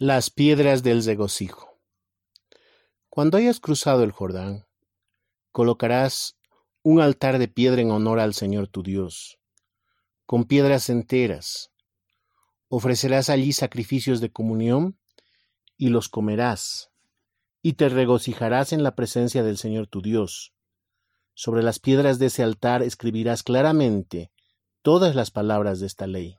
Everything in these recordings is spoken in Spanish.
Las piedras del regocijo. Cuando hayas cruzado el Jordán, colocarás un altar de piedra en honor al Señor tu Dios, con piedras enteras. Ofrecerás allí sacrificios de comunión y los comerás, y te regocijarás en la presencia del Señor tu Dios. Sobre las piedras de ese altar escribirás claramente todas las palabras de esta ley.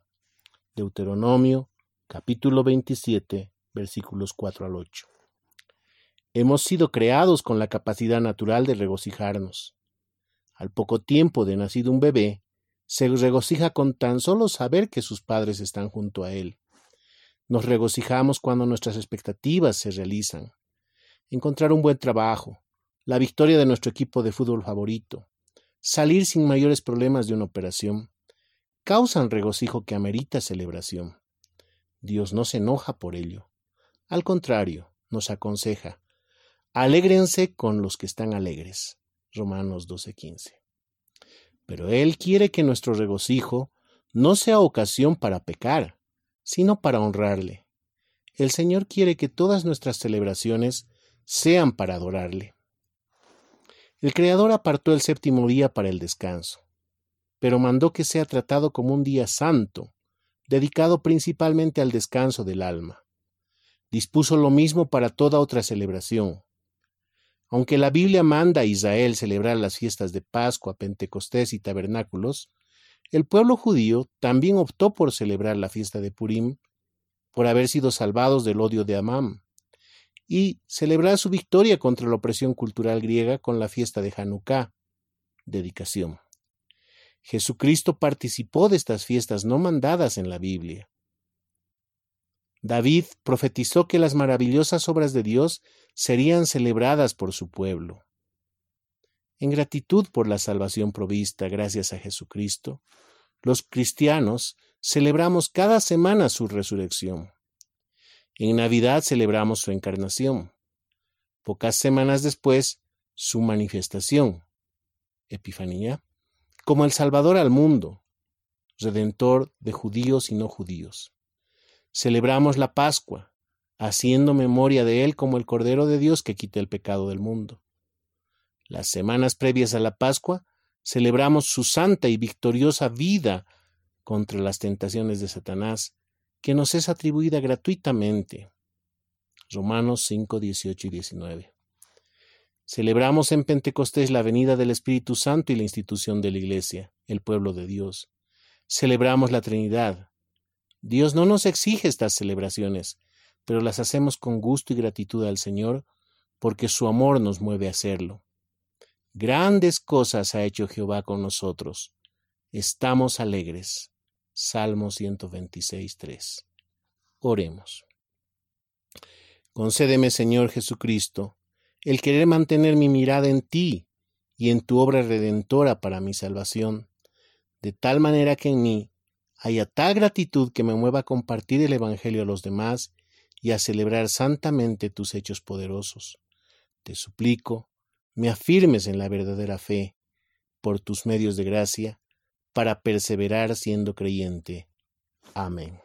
Deuteronomio capítulo 27, versículos 4 al 8. Hemos sido creados con la capacidad natural de regocijarnos. Al poco tiempo de nacido un bebé, se regocija con tan solo saber que sus padres están junto a él. Nos regocijamos cuando nuestras expectativas se realizan. Encontrar un buen trabajo, la victoria de nuestro equipo de fútbol favorito, salir sin mayores problemas de una operación, causan regocijo que amerita celebración. Dios no se enoja por ello. Al contrario, nos aconseja, alégrense con los que están alegres. Romanos 12:15. Pero Él quiere que nuestro regocijo no sea ocasión para pecar, sino para honrarle. El Señor quiere que todas nuestras celebraciones sean para adorarle. El Creador apartó el séptimo día para el descanso, pero mandó que sea tratado como un día santo, dedicado principalmente al descanso del alma. Dispuso lo mismo para toda otra celebración. Aunque la Biblia manda a Israel celebrar las fiestas de Pascua, Pentecostés y tabernáculos, el pueblo judío también optó por celebrar la fiesta de Purim, por haber sido salvados del odio de Amán, y celebrar su victoria contra la opresión cultural griega con la fiesta de Hanukkah, dedicación. Jesucristo participó de estas fiestas no mandadas en la Biblia. David profetizó que las maravillosas obras de Dios serían celebradas por su pueblo. En gratitud por la salvación provista gracias a Jesucristo, los cristianos celebramos cada semana su resurrección. En Navidad celebramos su encarnación. Pocas semanas después, su manifestación, Epifanía como el Salvador al mundo, Redentor de judíos y no judíos. Celebramos la Pascua, haciendo memoria de Él como el Cordero de Dios que quita el pecado del mundo. Las semanas previas a la Pascua celebramos su santa y victoriosa vida contra las tentaciones de Satanás, que nos es atribuida gratuitamente. Romanos 5, 18 y 19. Celebramos en Pentecostés la venida del Espíritu Santo y la institución de la Iglesia, el pueblo de Dios. Celebramos la Trinidad. Dios no nos exige estas celebraciones, pero las hacemos con gusto y gratitud al Señor, porque su amor nos mueve a hacerlo. Grandes cosas ha hecho Jehová con nosotros. Estamos alegres. Salmo 126, 3. Oremos. Concédeme, Señor Jesucristo, el querer mantener mi mirada en ti y en tu obra redentora para mi salvación, de tal manera que en mí haya tal gratitud que me mueva a compartir el Evangelio a los demás y a celebrar santamente tus hechos poderosos. Te suplico, me afirmes en la verdadera fe, por tus medios de gracia, para perseverar siendo creyente. Amén.